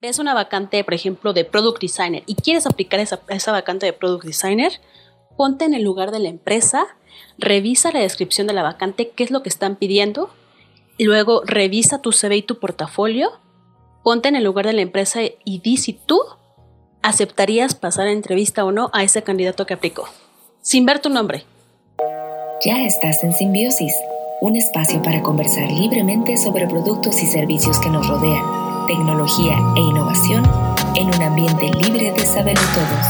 ves una vacante, por ejemplo, de Product Designer y quieres aplicar esa, esa vacante de Product Designer, ponte en el lugar de la empresa, revisa la descripción de la vacante, qué es lo que están pidiendo, luego revisa tu CV y tu portafolio, ponte en el lugar de la empresa y di si tú aceptarías pasar a entrevista o no a ese candidato que aplicó, sin ver tu nombre. Ya estás en Simbiosis, un espacio para conversar libremente sobre productos y servicios que nos rodean, tecnología e innovación en un ambiente libre de saber todos.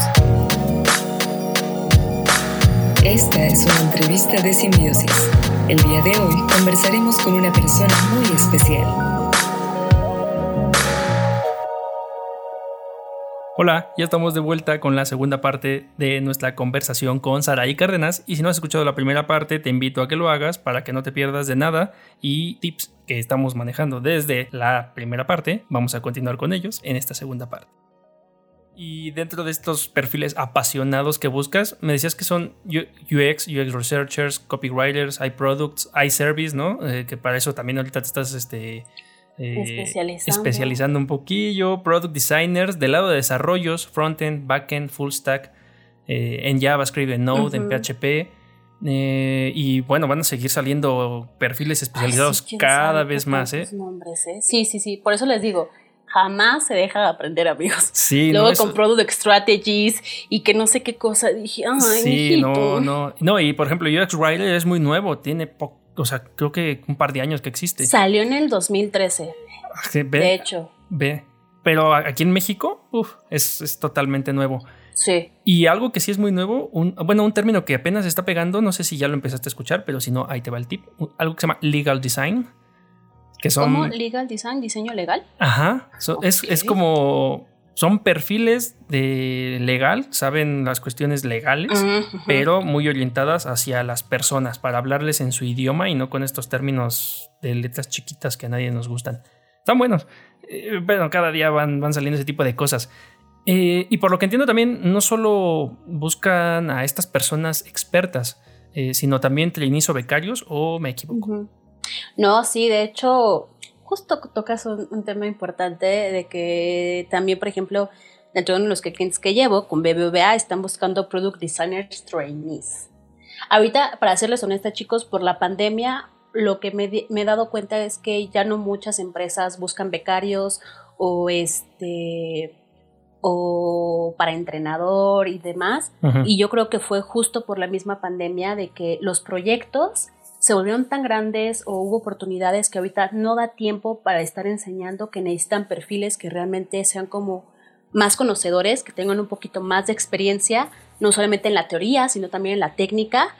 Esta es una entrevista de Simbiosis. El día de hoy conversaremos con una persona muy especial. Hola, ya estamos de vuelta con la segunda parte de nuestra conversación con Saraí Cárdenas y si no has escuchado la primera parte te invito a que lo hagas para que no te pierdas de nada y tips que estamos manejando desde la primera parte, vamos a continuar con ellos en esta segunda parte. Y dentro de estos perfiles apasionados que buscas, me decías que son UX, UX Researchers, Copywriters, iProducts, iService, ¿no? Eh, que para eso también ahorita te estás este, eh, especializando. un poquillo, product designers, del lado de desarrollos, frontend, backend, full stack, eh, en JavaScript, en Node, en PHP. Eh, y bueno, van a seguir saliendo perfiles especializados cada vez más. ¿eh? Sí, sí, sí. Por eso les digo, jamás se deja de aprender, amigos. Sí, Luego con Product Strategies y que no sé qué cosa. Dije, ay, Sí, no, no. No, y por ejemplo, UX Writer es muy nuevo, tiene poco o sea, creo que un par de años que existe. Salió en el 2013. ve, de hecho. Ve. Pero aquí en México, uf, es, totalmente nuevo. Sí. Y algo que sí es muy nuevo, un, bueno, un término que apenas está pegando, no sé si ya lo empezaste a escuchar, pero si no, ahí te va el tip. Algo que se llama legal design. Que son, ¿Cómo legal design? ¿Diseño legal? Ajá. es, es como son perfiles de legal, saben las cuestiones legales, pero muy orientadas hacia las personas, para hablarles en su idioma y no con estos términos de letras chiquitas que a nadie nos gustan. Están buenos, eh, pero cada día van, van saliendo ese tipo de cosas. Eh, y por lo que entiendo también, no solo buscan a estas personas expertas, eh, sino también trainees o becarios, o me equivoco. No, sí, de hecho, justo tocas un, tema importante de que también, por ejemplo, dentro de los clientes que llevo con BBVA están buscando Product Designers Trainees. Ahorita, para serles honesta, chicos, por la pandemia, lo que me, he dado cuenta es que ya no muchas empresas buscan becarios o este o para entrenador y demás. Y yo creo que fue justo por la misma pandemia de que los proyectos se volvieron tan grandes o hubo oportunidades que ahorita no da tiempo para estar enseñando que necesitan perfiles que realmente sean como más conocedores, que tengan un poquito más de experiencia, no solamente en la teoría, sino también en la técnica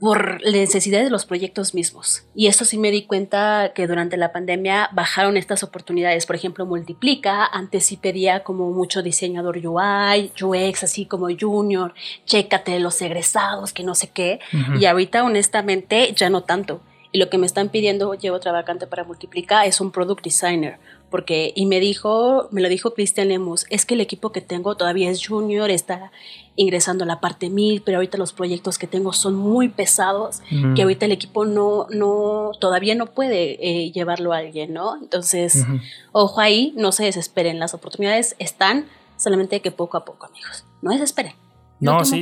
por la necesidad de los proyectos mismos. Y eso sí me di cuenta que durante la pandemia bajaron estas oportunidades. Por ejemplo, Multiplica, antes sí pedía como mucho diseñador UI, UX, así como junior, chécate los egresados, que no sé qué. Y ahorita honestamente ya no tanto. Y lo que me están pidiendo, llevo otra vacante para Multiplica, es un product designer porque y me dijo, me lo dijo Cristian Lemus, es que el equipo que tengo todavía es junior, está ingresando a la parte mil, pero ahorita los proyectos que tengo son muy pesados, que ahorita el equipo no, no, todavía no puede eh, llevarlo a alguien, ¿no? Entonces, ojo ahí, no se desesperen, las oportunidades están, solamente que poco a poco, amigos, no desesperen. No, sí,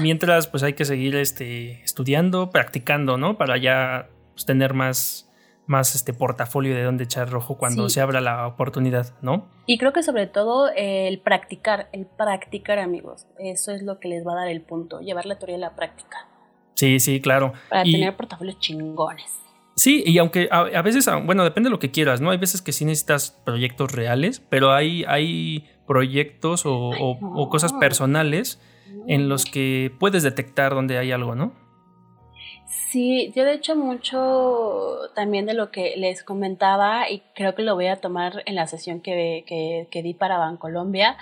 mientras pues hay que seguir este, estudiando, practicando, ¿no? Para ya pues, tener más, más este portafolio de dónde echar rojo cuando se abra la oportunidad, ¿no? Y creo que sobre todo el practicar, el practicar amigos, eso es lo que les va a dar el punto, llevar la teoría a la práctica. Sí, sí, claro. Para tener portafolios chingones. Sí, y aunque a, veces, bueno, depende de lo que quieras, ¿no? Hay veces que sí necesitas proyectos reales, pero hay, hay proyectos o, cosas personales en los que puedes detectar dónde hay algo, ¿no? Sí, yo de hecho mucho también de lo que les comentaba y creo que lo voy a tomar en la sesión que, que, di para Bancolombia,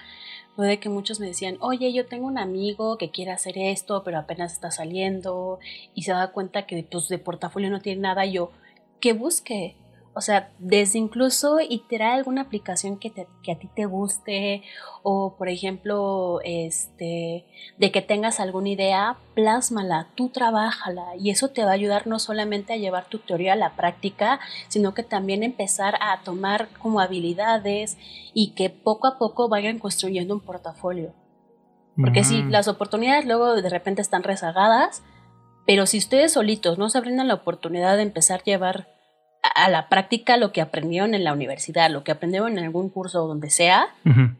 fue de que muchos me decían, oye, yo tengo un amigo que quiere hacer esto, pero apenas está saliendo y se da cuenta que pues, de portafolio no tiene nada, yo, que busque. O sea, desde incluso iterar alguna aplicación que, que, a ti te guste o, por ejemplo, este, de que tengas alguna idea, plásmala, tú trabájala y eso te va a ayudar no solamente a llevar tu teoría a la práctica, sino que también empezar a tomar como habilidades y que poco a poco vayan construyendo un portafolio. Porque si las oportunidades luego de repente están rezagadas, pero si ustedes solitos no se brindan la oportunidad de empezar a llevar a la práctica lo que aprendieron en la universidad, lo que aprendieron en algún curso o donde sea,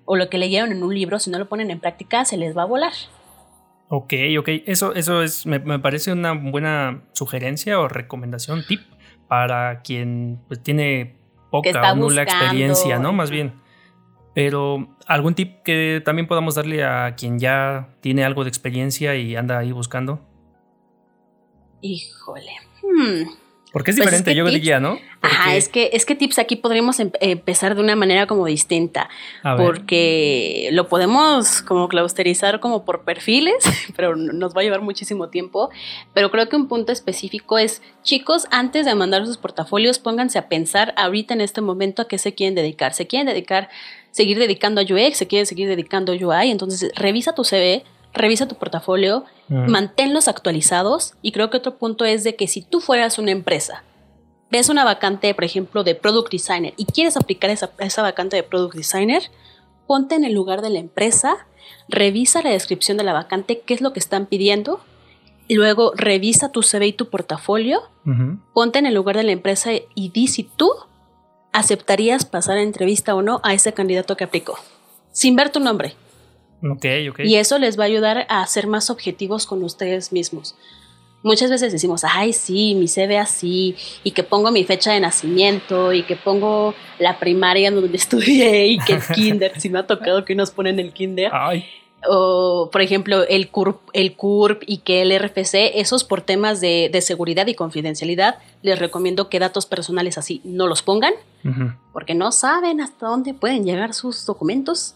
o lo que leyeron en un libro, si no lo ponen en práctica, se les va a volar. Ok, ok. Eso, eso es, me, parece una buena sugerencia o recomendación, tip, para quien pues, tiene poca o nula experiencia, ¿no? Más bien. Pero algún tip que también podamos darle a quien ya tiene algo de experiencia y anda ahí buscando. Híjole. Hmm. Porque es pues diferente, yo diría, ¿no? Ajá, es que, es que tips aquí podríamos em, empezar de una manera como distinta. Porque lo podemos como clausterizar como por perfiles, pero nos va a llevar muchísimo tiempo. Pero creo que un punto específico es, chicos, antes de mandar sus portafolios, pónganse a pensar ahorita en este momento a qué se quieren dedicar. ¿Se quieren dedicar, seguir dedicando a UX? ¿Se quieren seguir dedicando a UI? Entonces, revisa tu CV, revisa tu portafolio, manténlos actualizados y creo que otro punto es de que si tú fueras una empresa, ves una vacante, por ejemplo, de Product Designer y quieres aplicar esa, esa vacante de Product Designer, ponte en el lugar de la empresa, revisa la descripción de la vacante, qué es lo que están pidiendo, luego revisa tu CV y tu portafolio, ponte en el lugar de la empresa y di si tú aceptarías pasar a entrevista o no a ese candidato que aplicó, sin ver tu nombre. Y eso les va a ayudar a ser más objetivos con ustedes mismos. Muchas veces decimos, ay, sí, mi CV así, y que pongo mi fecha de nacimiento, y que pongo la primaria donde estudié, y que el kinder, si me ha tocado que nos ponen el kinder. Ay o por ejemplo el CURP, el CURP y que el RFC, esos por temas de, seguridad y confidencialidad, les recomiendo que datos personales así no los pongan, porque no saben hasta dónde pueden llegar sus documentos.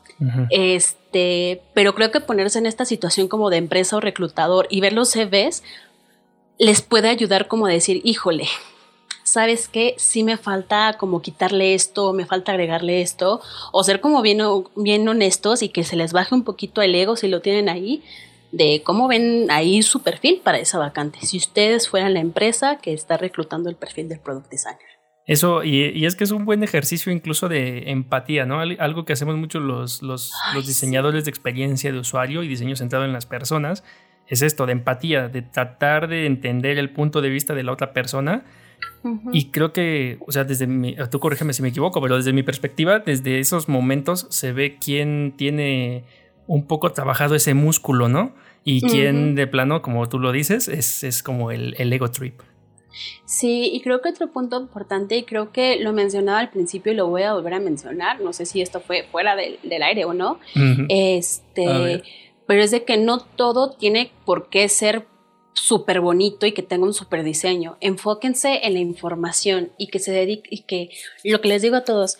Este, pero creo que ponerse en esta situación como de empresa o reclutador y ver los CVs les puede ayudar como decir, híjole, ¿sabes qué? Sí me falta como quitarle esto, me falta agregarle esto, o ser como bien, bien honestos y que se les baje un poquito el ego si lo tienen ahí, de cómo ven ahí su perfil para esa vacante. Si ustedes fueran la empresa que está reclutando el perfil del product designer. Eso, y, es que es un buen ejercicio incluso de empatía, ¿no? Algo que hacemos mucho los, los, diseñadores de experiencia de usuario y diseño centrado en las personas, es esto, de empatía, de tratar de entender el punto de vista de la otra persona y creo que, o sea, desde mi, tú corrígeme si me equivoco, pero desde mi perspectiva, desde esos momentos se ve quién tiene un poco trabajado ese músculo, ¿no? Y quién de plano, como tú lo dices, es, es como el, el, ego trip. Sí, y creo que otro punto importante, y creo que lo mencionaba al principio y lo voy a volver a mencionar, no sé si esto fue fuera del, del aire o no, este, pero es de que no todo tiene por qué ser súper bonito y que tenga un súper diseño. Enfóquense en la información y que se dedique, y que lo que les digo a todos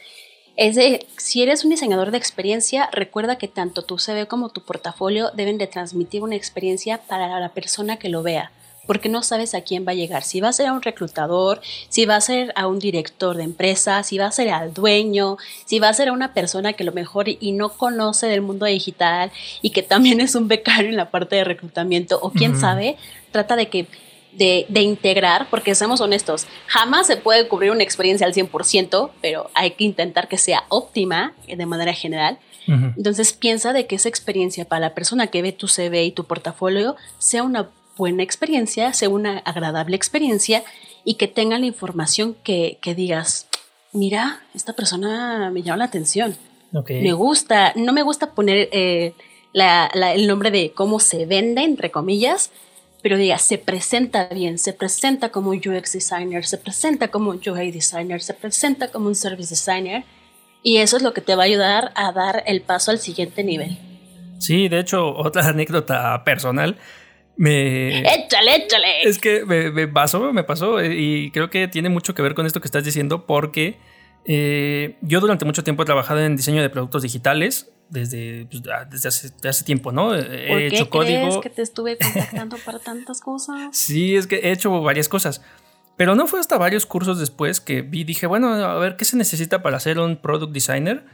es de, si eres un diseñador de experiencia, recuerda que tanto tu CV como tu portafolio deben de transmitir una experiencia para la persona que lo vea porque no sabes a quién va a llegar. Si va a ser a un reclutador, si va a ser a un director de empresa, si va a ser al dueño, si va a ser a una persona que lo mejor y no conoce del mundo digital y que también es un becario en la parte de reclutamiento o quién sabe, trata de que de, de, integrar, porque seamos honestos, jamás se puede cubrir una experiencia al 100%, pero hay que intentar que sea óptima de manera general. Entonces piensa de que esa experiencia para la persona que ve tu CV y tu portafolio sea una buena experiencia, sea una agradable experiencia y que tenga la información que, digas, mira, esta persona me llama la atención. Me gusta, no me gusta poner eh, el nombre de cómo se vende, entre comillas, pero diga, se presenta bien, se presenta como UX designer, se presenta como UI designer, se presenta como un service designer, y eso es lo que te va a ayudar a dar el paso al siguiente nivel. Sí, de hecho, otra anécdota personal me... Échale, échale. Es que me, pasó, me pasó y creo que tiene mucho que ver con esto que estás diciendo porque eh, yo durante mucho tiempo he trabajado en diseño de productos digitales desde, pues, desde hace, tiempo, ¿no? He hecho código. que te estuve contactando para tantas cosas? Sí, es que he hecho varias cosas. Pero no fue hasta varios cursos después que vi, dije, bueno, a ver, ¿qué se necesita para ser un product designer?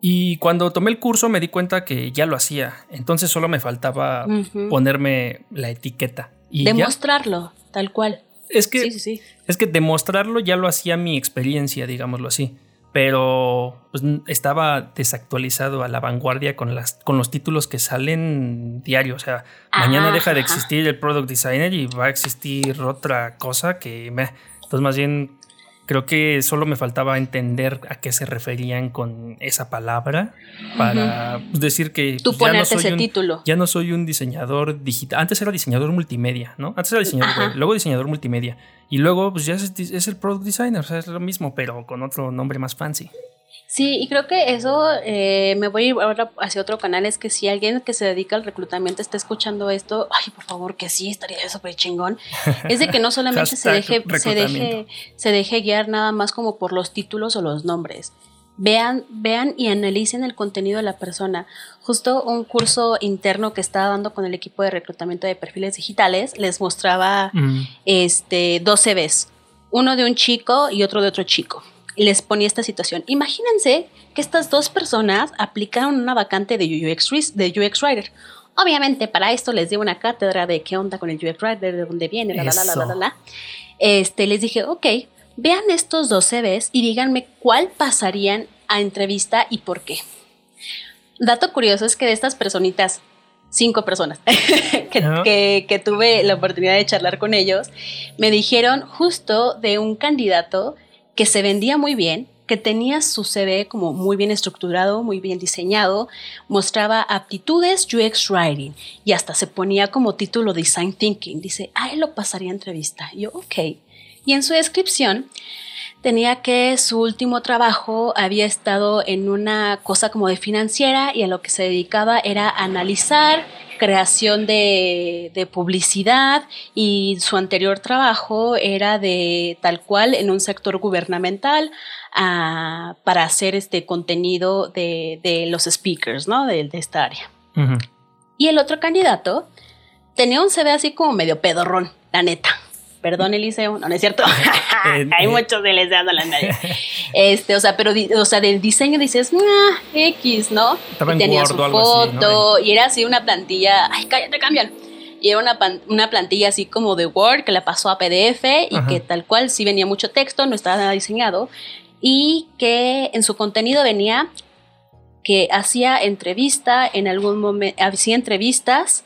Y cuando tomé el curso me di cuenta que ya lo hacía. Entonces solo me faltaba ponerme la etiqueta. Y Demostrarlo, tal cual. Es que, es que demostrarlo ya lo hacía mi experiencia, digámoslo así. Pero pues, estaba desactualizado a la vanguardia con, las, con los títulos que salen diario. O sea, mañana deja de existir el product designer y va a existir otra cosa que me. Entonces, más bien Creo que solo me faltaba entender a qué se referían con esa palabra para decir que Tú ya no soy ese un, título. Ya no soy un diseñador digital. Antes era diseñador multimedia, ¿no? Antes era diseñador web, luego diseñador multimedia. Y luego, pues ya es, es, el product designer, o sea, es lo mismo, pero con otro nombre más fancy. Sí, y creo que eso eh, me voy a ir ahora hacia otro canal, es que si alguien que se dedica al reclutamiento está escuchando esto, ay, por favor, que sí, estaría súper chingón, es de que no solamente se deje, se deje, se deje guiar nada más como por los títulos o los nombres. Vean, vean y analicen el contenido de la persona. Justo un curso interno que estaba dando con el equipo de reclutamiento de perfiles digitales les mostraba mm. este, dos CVs, uno de un chico y otro de otro chico les ponía esta situación. Imagínense que estas dos personas aplicaron una vacante de UX, de UX Writer. Obviamente, para esto les di una cátedra de qué onda con el UX Writer, de dónde viene, la, la, la, la, la, la. Este, les dije, ok, vean estos dos CVs y díganme cuál pasarían a entrevista y por qué. Dato curioso es que de estas personitas, cinco personas que, que, tuve la oportunidad de charlar con ellos, me dijeron justo de un candidato que se vendía muy bien, que tenía su CV como muy bien estructurado, muy bien diseñado, mostraba aptitudes UX Writing y hasta se ponía como título Design Thinking. Dice, ah, él lo pasaría a entrevista. yo, ok. Y en su descripción tenía que su último trabajo había estado en una cosa como de financiera y a lo que se dedicaba era analizar creación de, publicidad y su anterior trabajo era de tal cual en un sector gubernamental ah, para hacer este contenido de, los speakers, ¿no? De, esta área. Y el otro candidato tenía un CV así como medio pedorrón, la neta perdón Eliseo, no, no es cierto, hay muchos de Eliseo la medio. Este, o sea, pero, o sea, del diseño dices, nah, X, ¿no? Estaba y tenía su foto, y era así una plantilla, ay, cállate, cambian. Y era una, una plantilla así como de Word que la pasó a PDF y que tal cual sí venía mucho texto, no estaba nada diseñado, y que en su contenido venía que hacía entrevista en algún momento, hacía entrevistas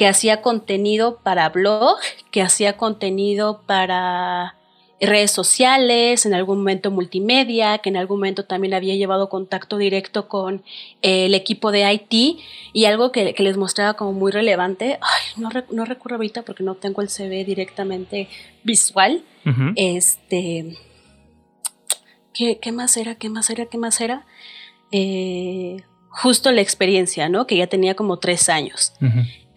que hacía contenido para blog, que hacía contenido para redes sociales, en algún momento multimedia, que en algún momento también había llevado contacto directo con el equipo de IT y algo que, les mostraba como muy relevante, ay, no, no, recuerdo ahorita porque no tengo el CV directamente visual, este, ¿qué, ¿qué, más era? ¿Qué más era? ¿Qué más era? Eh, justo la experiencia, ¿no? Que ya tenía como tres años.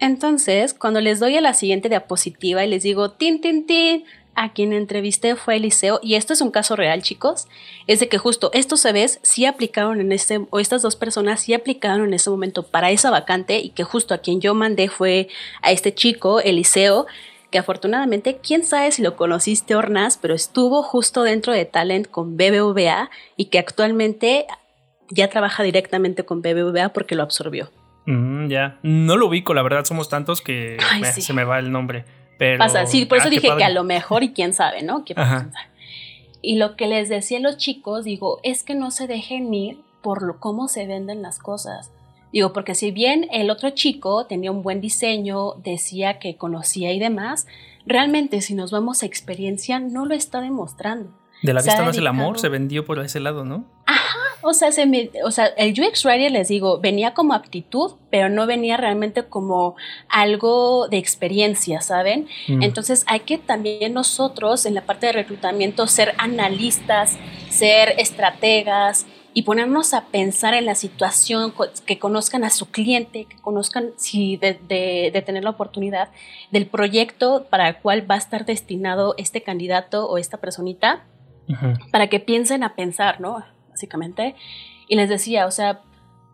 Entonces, cuando les doy a la siguiente diapositiva y les digo, tin, tin, tin, a quien entrevisté fue Eliseo, y esto es un caso real, chicos, es de que justo estos CVs sí aplicaron en este, o estas dos personas sí aplicaron en ese momento para esa vacante, y que justo a quien yo mandé fue a este chico, Eliseo, que afortunadamente, quién sabe si lo conociste, Ornas, pero estuvo justo dentro de Talent con BBVA y que actualmente ya trabaja directamente con BBVA porque lo absorbió. Mm, ya. No lo ubico, la verdad, somos tantos que se me va el nombre. Pero, Pasa, sí, por eso ah, dije que a lo mejor y quién sabe, ¿no? Y lo que les decía a los chicos, digo, es que no se dejen ir por lo, cómo se venden las cosas. Digo, porque si bien el otro chico tenía un buen diseño, decía que conocía y demás, realmente si nos vamos a experiencia no lo está demostrando. De la vista más el amor se vendió por ese lado, ¿no? O sea, se o sea, el UX Writer, les digo, venía como aptitud, pero no venía realmente como algo de experiencia, ¿saben? Mm. Entonces hay que también nosotros en la parte de reclutamiento ser analistas, ser estrategas y ponernos a pensar en la situación, que conozcan a su cliente, que conozcan, si de, de tener la oportunidad, del proyecto para el cual va a estar destinado este candidato o esta personita para que piensen a pensar, ¿no? Básicamente. Y les decía, o sea,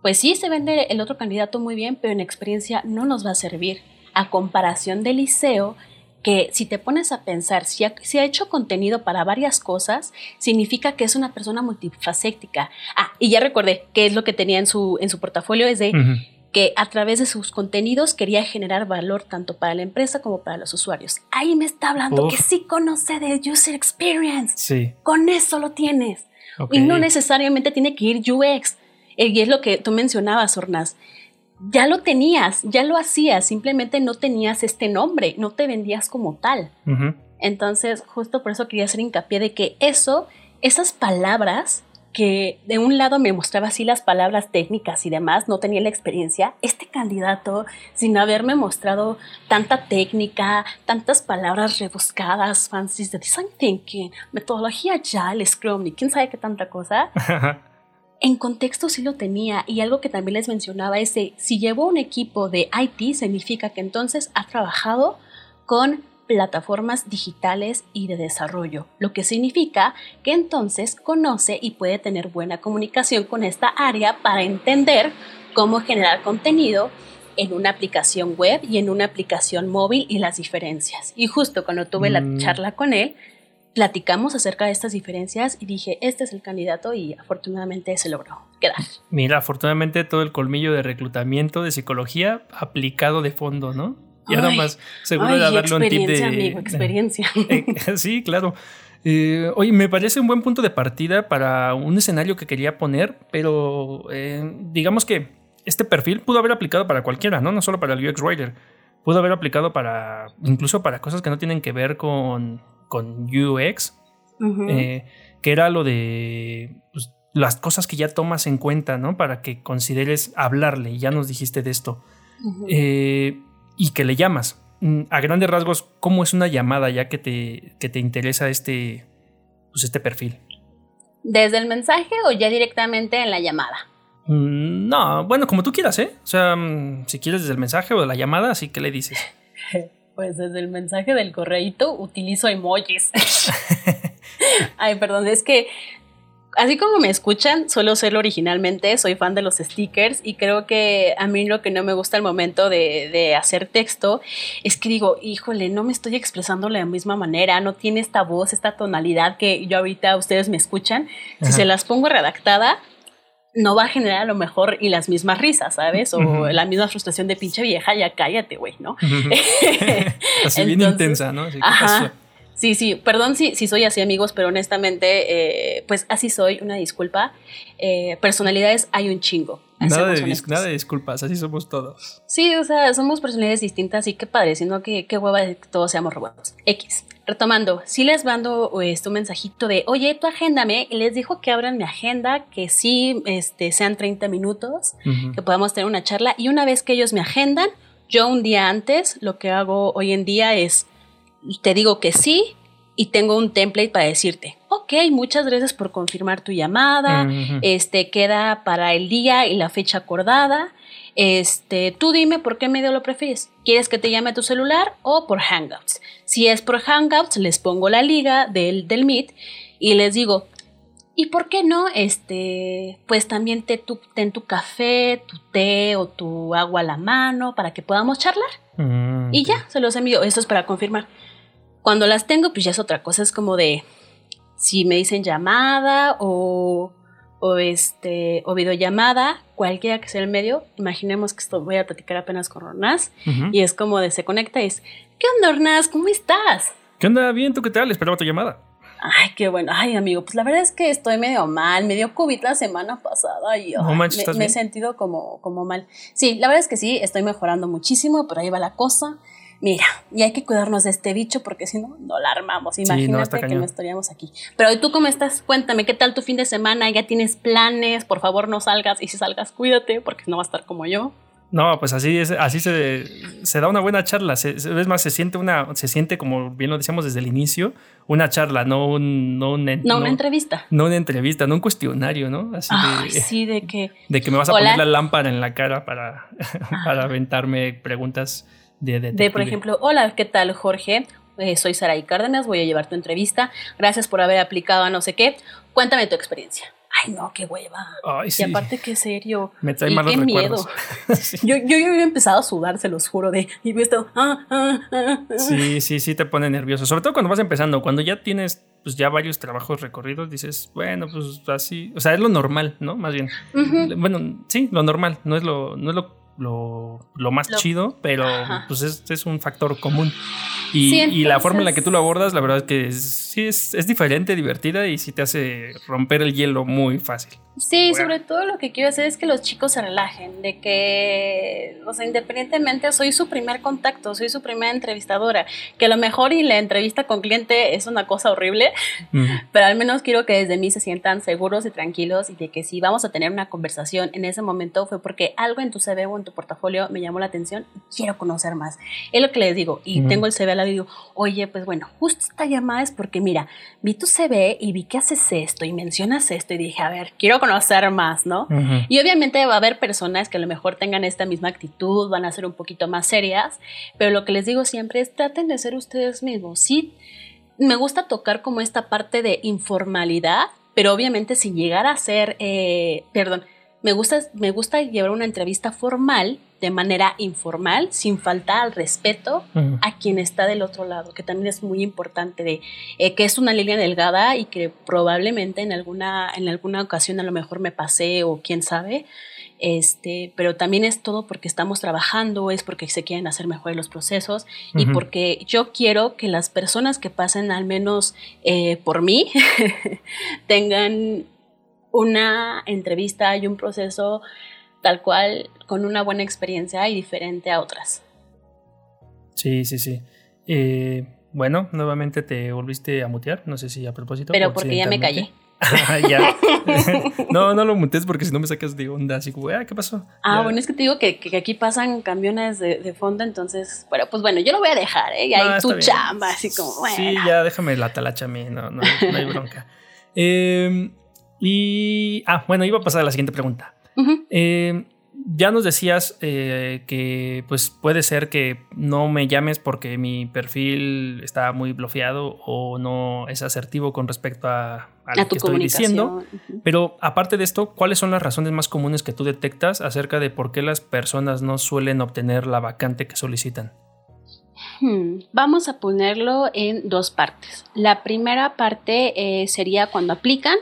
pues sí se vende el otro candidato muy bien, pero en experiencia no nos va a servir. A comparación del liceo, que si te pones a pensar, si ha, ha, hecho contenido para varias cosas, significa que es una persona multifacética. Ah, y ya recordé qué es lo que tenía en su, en su portafolio, es de que a través de sus contenidos quería generar valor tanto para la empresa como para los usuarios. Ahí me está hablando que sí conoce de user experience. Sí. Con eso lo tienes. Y no necesariamente tiene que ir UX. Eh, y es lo que tú mencionabas, Ornas. Ya lo tenías, ya lo hacías, simplemente no tenías este nombre, no te vendías como tal. Entonces, justo por eso quería hacer hincapié de que eso, esas palabras que de un lado me mostraba así las palabras técnicas y demás, no tenía la experiencia, este candidato, sin haberme mostrado tanta técnica, tantas palabras rebuscadas, fancies de design thinking, metodología ya, el Scrum y quién sabe qué tanta cosa, en contexto sí lo tenía. Y algo que también les mencionaba es que si llevó un equipo de IT significa que entonces ha trabajado con plataformas digitales y de desarrollo, lo que significa que entonces conoce y puede tener buena comunicación con esta área para entender cómo generar contenido en una aplicación web y en una aplicación móvil y las diferencias. Y justo cuando tuve la mm. charla con él, platicamos acerca de estas diferencias y dije, este es el candidato y afortunadamente se logró quedar. Mira, afortunadamente todo el colmillo de reclutamiento de psicología aplicado de fondo, ¿no? Y nada más seguro de darle un tip de. Amigo, experiencia. Eh, sí, claro. Eh, oye, me parece un buen punto de partida para un escenario que quería poner, pero eh, digamos que este perfil pudo haber aplicado para cualquiera, ¿no? No solo para el UX Writer. Pudo haber aplicado para. incluso para cosas que no tienen que ver con, con UX. que era lo de pues, las cosas que ya tomas en cuenta, ¿no? Para que consideres hablarle. Ya nos dijiste de esto. eh, y que le llamas. Mm, a grandes rasgos, ¿cómo es una llamada ya que te, que te interesa este, pues este perfil? ¿Desde el mensaje o ya directamente en la llamada? Mm, no, bueno, como tú quieras, ¿eh? O sea, mm, si quieres desde el mensaje o de la llamada, así que le dices. Pues desde el mensaje del correíto utilizo emojis. Ay, perdón, es que así como me escuchan, suelo serlo originalmente, soy fan de los stickers y creo que a mí lo que no me gusta al momento de, hacer texto es que digo, híjole, no me estoy expresando de la misma manera, no tiene esta voz, esta tonalidad que yo ahorita ustedes me escuchan. Si se las pongo redactada, no va a generar a lo mejor y las mismas risas, ¿sabes? O la misma frustración de pinche vieja, ya cállate, güey, ¿no? Así bien intensa, ¿no? Sí, sí, perdón si, si soy así amigos, pero honestamente, eh, pues así soy, una disculpa. Eh, personalidades hay un chingo. Nada de, nada de, disculpas, así somos todos. Sí, o sea, somos personalidades distintas y qué padre, sino que qué hueva de que todos seamos robots. X. Retomando, si les mando este, un mensajito de, oye, tú agéndame, y les dijo que abran mi agenda, que sí este, sean 30 minutos, que podamos tener una charla, y una vez que ellos me agendan, yo un día antes, lo que hago hoy en día es te digo que sí y tengo un template para decirte, ok, muchas gracias por confirmar tu llamada, este queda para el día y la fecha acordada. Este, tú dime por qué medio lo prefieres. ¿Quieres que te llame a tu celular o por Hangouts? Si es por Hangouts, les pongo la liga del, del Meet y les digo, ¿y por qué no? Este, pues también te, tu, ten tu café, tu té o tu agua a la mano para que podamos charlar. Mm, y ya, se los envío. Eso es para confirmar. Cuando las tengo, pues ya es otra cosa, es como de si me dicen llamada o, o, este, o videollamada, cualquiera que sea el medio, imaginemos que esto voy a platicar apenas con Ornaz y es como de se conecta y es, ¿qué onda Ornaz? ¿Cómo estás? ¿Qué onda? Bien, ¿tú qué tal? Esperaba tu llamada. Ay, qué bueno. Ay, amigo, pues la verdad es que estoy medio mal. Me dio COVID la semana pasada y me, he sentido como, como mal. Sí, la verdad es que sí, estoy mejorando muchísimo, pero ahí va la cosa mira, y hay que cuidarnos de este bicho porque si no, no la armamos. Imagínate que no estaríamos aquí. Pero tú cómo estás? Cuéntame, ¿qué tal tu fin de semana? ¿Ya tienes planes? Por favor, no salgas. Y si salgas, cuídate porque no va a estar como yo. No, pues así es, así se, se da una buena charla. es más, se siente una, se siente como bien lo decíamos desde el inicio, una charla, no un, no, no, una entrevista. No una entrevista, no un cuestionario, ¿no? Así de, sí, de que. De que me vas a poner la lámpara en la cara para, para aventarme preguntas de, por ejemplo, hola, ¿qué tal Jorge? Eh, soy Saray Cárdenas, voy a llevar tu entrevista. Gracias por haber aplicado a no sé qué. Cuéntame tu experiencia. ay no, qué hueva. Ay, sí. Y aparte qué serio. Me trae malos qué recuerdos. miedo. sí. Yo, yo, yo había empezado a sudar, se los juro, de, y he estado, ah, ah, ah, sí, sí, sí te pone nervioso. Sobre todo cuando vas empezando, cuando ya tienes pues ya varios trabajos recorridos, dices, bueno, pues así, o sea, es lo normal, ¿no? Más bien. Bueno, sí, lo normal, no es lo, no es lo, lo, lo más Lo- chido, pero Ajá. pues es, es un factor común. Y, Sí, y la forma en la que tú lo abordas, la verdad es que es- sí es, es diferente, divertida y sí te hace romper el hielo muy fácil. Sí, Bueno. sobre todo lo que quiero hacer es que los chicos se relajen, de que, o sea, independientemente, soy su primer contacto, soy su primera entrevistadora, que a lo mejor y la entrevista con cliente es una cosa horrible, Ujú. pero al menos quiero que desde mí se sientan seguros y tranquilos y de que si vamos a tener una conversación en ese momento fue porque algo en tu CV o en tu portafolio me llamó la atención y quiero conocer más. Es lo que les digo y Ujú. tengo el CV al lado y digo, oye, pues bueno, justo esta llamada es porque mira, vi tu CV y vi que haces esto y mencionas esto y dije, a ver, quiero conocer más, ¿no? Y obviamente va a haber personas que a lo mejor tengan esta misma actitud, van a ser un poquito más serias, pero lo que les digo siempre es traten de ser ustedes mismos. Sí, me gusta tocar como esta parte de informalidad, pero obviamente sin llegar a ser, eh, perdón, me gusta, me gusta llevar una entrevista formal de manera informal, sin faltar al respeto a quien está del otro lado, que también es muy importante, de, eh, que es una línea delgada y que probablemente en alguna, en alguna ocasión a lo mejor me pasé o quién sabe, este, pero también es todo porque estamos trabajando, es porque se quieren hacer mejores los procesos y porque yo quiero que las personas que pasen al menos eh, por mí tengan una entrevista y un proceso tal cual con una buena experiencia y diferente a otras. Sí, sí, sí. Eh, bueno, nuevamente te volviste a mutear, no sé si a propósito. Pero porque ya me callé. Ah, ya. no, no lo mutes porque si no me sacas de onda, así como, ah, ¿qué pasó? Ah, Ya. bueno, es que te digo que, que aquí pasan camiones de, de fondo, entonces, bueno, pues bueno, yo lo voy a dejar, ¿eh? Y No, ahí está tu bien. chamba, así como, bueno. Sí, ya déjame la talacha a mí, no, no, no hay bronca. Eh, y, ah, bueno, iba a pasar a la siguiente pregunta. Eh, ya nos decías eh, que pues puede ser que no me llames porque mi perfil está muy bloqueado o no es asertivo con respecto a, a lo tu que estoy diciendo. Pero aparte de esto, ¿cuáles son las razones más comunes que tú detectas acerca de por qué las personas no suelen obtener la vacante que solicitan? Hmm, Vamos a ponerlo en dos partes. La primera parte eh, sería cuando aplican.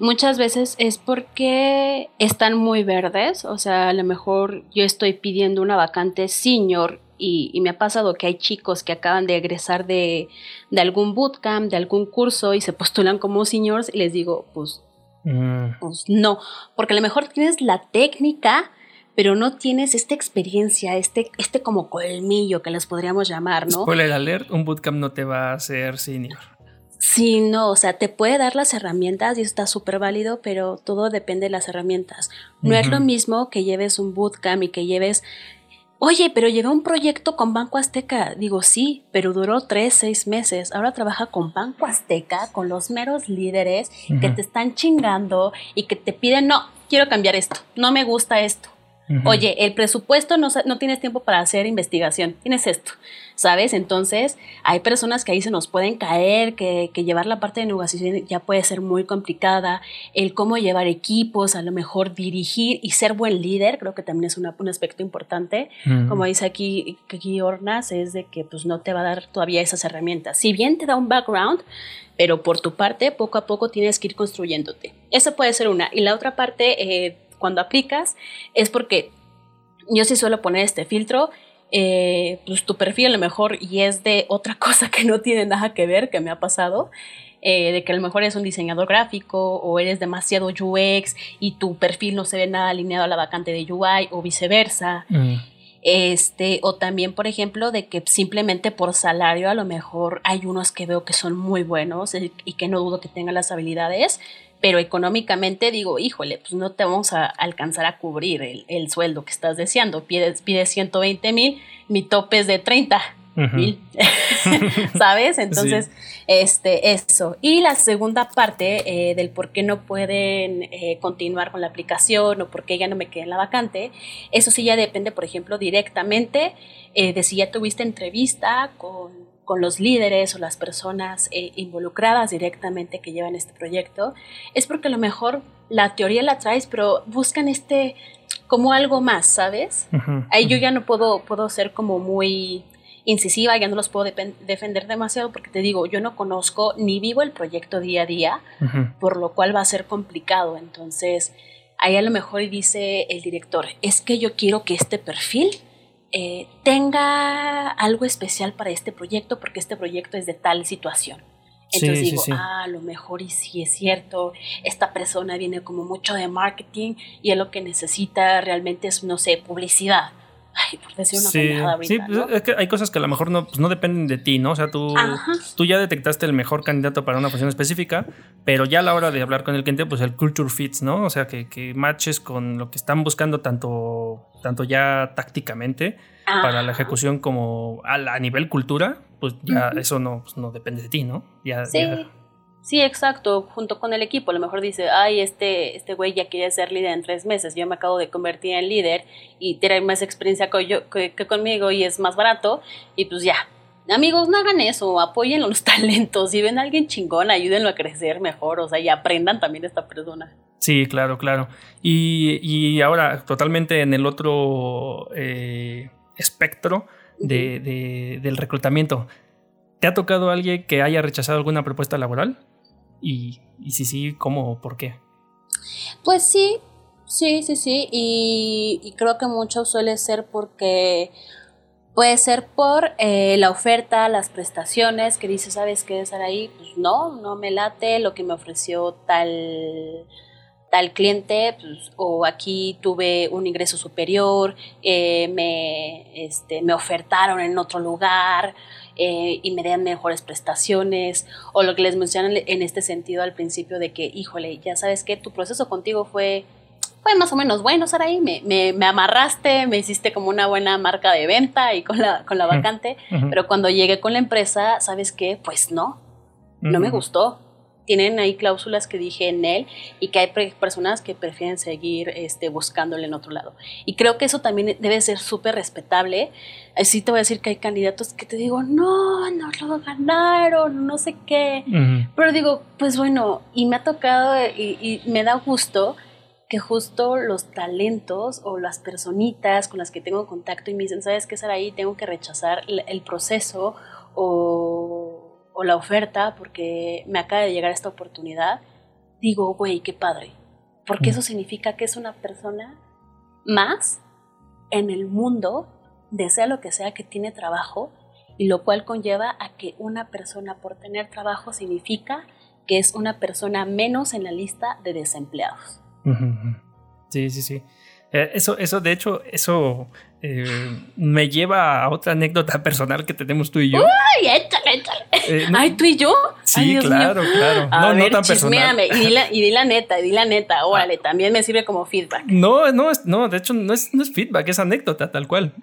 Muchas veces es porque están muy verdes, o sea, a lo mejor yo estoy pidiendo una vacante senior y, y me ha pasado que hay chicos que acaban de egresar de, de algún bootcamp, de algún curso y se postulan como seniors y les digo, pues Mm, pues no, porque a lo mejor tienes la técnica, pero no tienes esta experiencia, este, este como colmillo que les podríamos llamar, ¿no? Spoiler alert, un bootcamp no te va a hacer senior. Sí, no, o sea, te puede dar las herramientas y está súper válido, pero todo depende de las herramientas. No es lo mismo que lleves un bootcamp y que lleves, oye, pero llevé un proyecto con Banco Azteca. Digo, sí, pero duró tres, seis meses. Ahora trabaja con Banco Azteca, con los meros líderes que te están chingando y que te piden, no, quiero cambiar esto, no me gusta esto. Oye, el presupuesto no, no tienes tiempo para hacer investigación, tienes esto, ¿sabes? Entonces, hay personas que ahí se nos pueden caer, que, que llevar la parte de negociación ya puede ser muy complicada, el cómo llevar equipos, a lo mejor dirigir y ser buen líder, creo que también es una- un aspecto importante. Como dice aquí, aquí Ornas, es de que pues no te va a dar todavía esas herramientas. Si bien te da un background, pero por tu parte, poco a poco tienes que ir construyéndote. Esa puede ser una. Y la otra parte, eh, cuando aplicas, es porque yo sí suelo poner este filtro. eh, pues tu perfil a lo mejor y es de otra cosa que no tiene nada que ver, que me ha pasado, eh, de que a lo mejor eres un diseñador gráfico o eres demasiado UX y tu perfil no se ve nada alineado a la vacante de UI o viceversa. Mm. Este, o también, por ejemplo, de que simplemente por salario a lo mejor hay unos que veo que son muy buenos eh, y que no dudo que tengan las habilidades, pero económicamente digo, híjole, pues no te vamos a alcanzar a cubrir el, el sueldo que estás deseando. Pides, pides 120 mil, mi tope es de 30 Ujú. mil, ¿sabes? Entonces, este, eso. Y la segunda parte eh, del por qué no pueden eh, continuar con la aplicación o por qué ya no me quedé en la vacante, eso sí ya depende, por ejemplo, directamente eh, de si ya tuviste entrevista con, con los líderes o las personas eh, involucradas directamente que llevan este proyecto, es porque a lo mejor la teoría la traes, pero buscan este como algo más, ¿sabes? Ahí yo ya no puedo, puedo ser como muy incisiva, ya no los puedo defender demasiado porque te digo, yo no conozco ni vivo el proyecto día a día, por lo cual va a ser complicado. Entonces, ahí a lo mejor dice el director, es que yo quiero que este perfil eh, tenga algo especial para este proyecto porque este proyecto es de tal situación. Entonces digo, ah, a lo mejor y sí es cierto, esta persona viene como mucho de marketing y es lo que necesita realmente es, no sé, publicidad. Ay, por decir una sí, sí pues, es que hay cosas que a lo mejor no, pues no dependen de ti, ¿no? O sea, tú, tú ya detectaste el mejor candidato para una función específica, pero ya a la hora de hablar con el cliente, pues el culture fits, ¿no? O sea, que, que matches con lo que están buscando tanto, tanto ya tácticamente para la ejecución como a, nivel cultura, pues ya eso no, pues no depende de ti, ¿no? Ya, sí. Sí, exacto, junto con el equipo. A lo mejor dice, ay, este, este güey ya quiere ser líder en tres meses, yo me acabo de convertir en líder y tiene más experiencia que, que, conmigo y es más barato, y pues ya. Amigos, no hagan eso, apoyen los talentos. Si ven a alguien chingón, ayúdenlo a crecer mejor, o sea, y aprendan también de esta persona. Sí, claro, claro. Y, y ahora, totalmente en el otro eh, espectro de, del reclutamiento. ¿Te ha tocado alguien que haya rechazado alguna propuesta laboral? Y, si sí, ¿cómo o por qué? Pues sí, sí, sí, sí. Y, creo que mucho suele ser porque puede ser por eh, la oferta, las prestaciones, que dice, ¿sabes qué? Estar ahí, pues no, no me late lo que me ofreció tal tal cliente, pues, o aquí tuve un ingreso superior, eh, me, este, me ofertaron en otro lugar eh, y me dan mejores prestaciones, o lo que les mencionan en este sentido al principio de que, híjole, ya sabes que tu proceso contigo fue, fue más o menos bueno, Saraí, me, me, me amarraste, me hiciste como una buena marca de venta y con la, con la vacante, pero cuando llegué con la empresa, ¿sabes qué? Pues no, no me gustó tienen ahí cláusulas que dije en él y que hay personas que prefieren seguir este, buscándole en otro lado. Y creo que eso también debe ser súper respetable. Así te voy a decir que hay candidatos que te digo, no, no lo ganaron, no sé qué. Pero digo, pues bueno, y me ha tocado y, me da gusto que justo los talentos o las personitas con las que tengo contacto y me dicen, ¿sabes qué, ahí Tengo que rechazar el proceso o o la oferta porque me acaba de llegar esta oportunidad, digo, güey, qué padre. Porque eso significa que es una persona más en el mundo, desea lo que sea que tiene trabajo, y lo cual conlleva a que una persona por tener trabajo significa que es una persona menos en la lista de desempleados. Sí, sí, sí. Eh, eso, eso, de hecho, eso eh, me lleva a otra anécdota personal que tenemos tú y yo. ¡Uy, échale, échale! Eh, Ay, ¿tú y yo? Sí, claro, claro. no, no tan personal. Y di, la, y di la neta, di la neta. Órale, ah. también me sirve como feedback. No, no, no, de hecho no es, no es feedback, es anécdota, tal cual.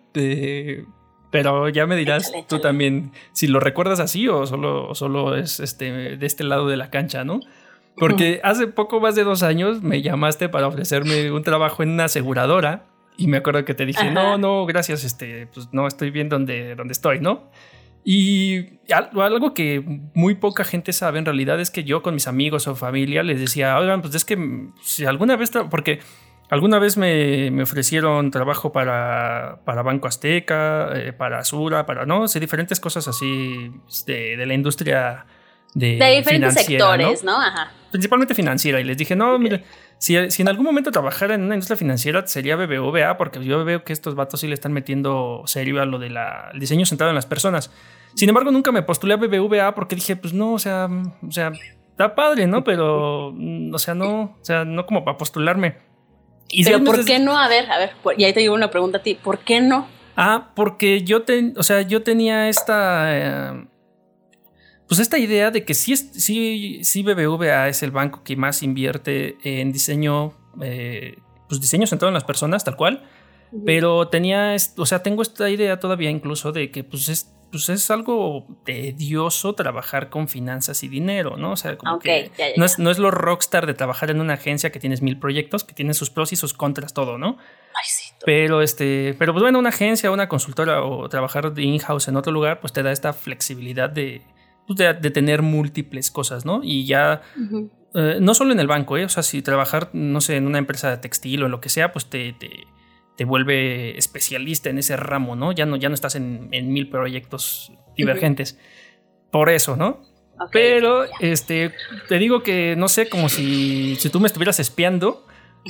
pero ya me dirás tú también si lo recuerdas así o solo, solo es este, de este lado de la cancha, ¿no? Porque hace poco más de dos años me llamaste para ofrecerme un trabajo en una aseguradora y me acuerdo que te dije, no, no, gracias, este, pues no estoy bien donde, donde estoy, ¿no? Y algo que muy poca gente sabe en realidad es que yo con mis amigos o familia les decía, oigan, pues es que si alguna vez, porque alguna vez me, me ofrecieron trabajo para, para Banco Azteca, eh, para Azura, para, no sé, diferentes cosas así de, de la industria de, de diferentes sectores, ¿no? Ajá. Principalmente financiera. Y les dije, no, mire, si, en algún momento trabajara en una industria financiera sería BBVA, porque yo veo que estos vatos sí le están metiendo serio a lo del diseño centrado en las personas. Sin embargo, nunca me postulé a BBVA porque dije, pues no, o sea, o sea, está padre, ¿no? Pero, mm, o sea, no, o sea, no como para postularme. Y Pero ¿por qué no? A ver, a ver, y ahí te digo una pregunta a ti, ¿por qué no? Ah, porque yo, te, o sea, yo tenía esta... Eh, pues esta idea de que sí, sí, BBVA es el banco que más invierte en diseño, eh, pues diseño centrado en las personas, tal cual. Pero tenía, o sea, tengo esta idea todavía incluso de que pues es, pues es algo tedioso trabajar con finanzas y dinero, ¿no? O sea, como que no, es, no es lo rockstar de trabajar en una agencia que tienes mil proyectos, que tiene sus pros y sus contras, todo, ¿no? Ay, sí. Pero este, pero pues bueno, una agencia, una consultora o trabajar de in-house en otro lugar, pues te da esta flexibilidad de, pues, de, tener múltiples cosas, ¿no? Y ya eh, no solo en el banco, ¿eh? o sea, si trabajar, no sé, en una empresa de textil o en lo que sea, pues te, te, vuelve especialista en ese ramo, ¿no? Ya no, ya no estás en, mil proyectos divergentes. Por eso, ¿no? Pero, este, te digo que, no sé, como si, si tú me estuvieras espiando,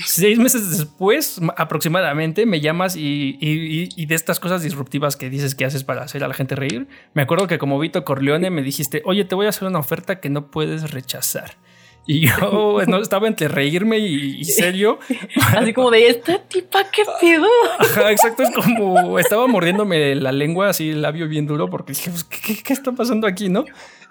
seis meses después, aproximadamente, me llamas y, y, de estas cosas disruptivas que dices que haces para hacer a la gente reír, me acuerdo que como Vito Corleone me dijiste, oye, te voy a hacer una oferta que no puedes rechazar. Y yo no, estaba entre reírme y, serio. Así como de esta tipa, qué. Ajá, exacto. Es como estaba mordiéndome la lengua, así el labio bien duro, porque dije, pues, ¿qué, está pasando aquí, no?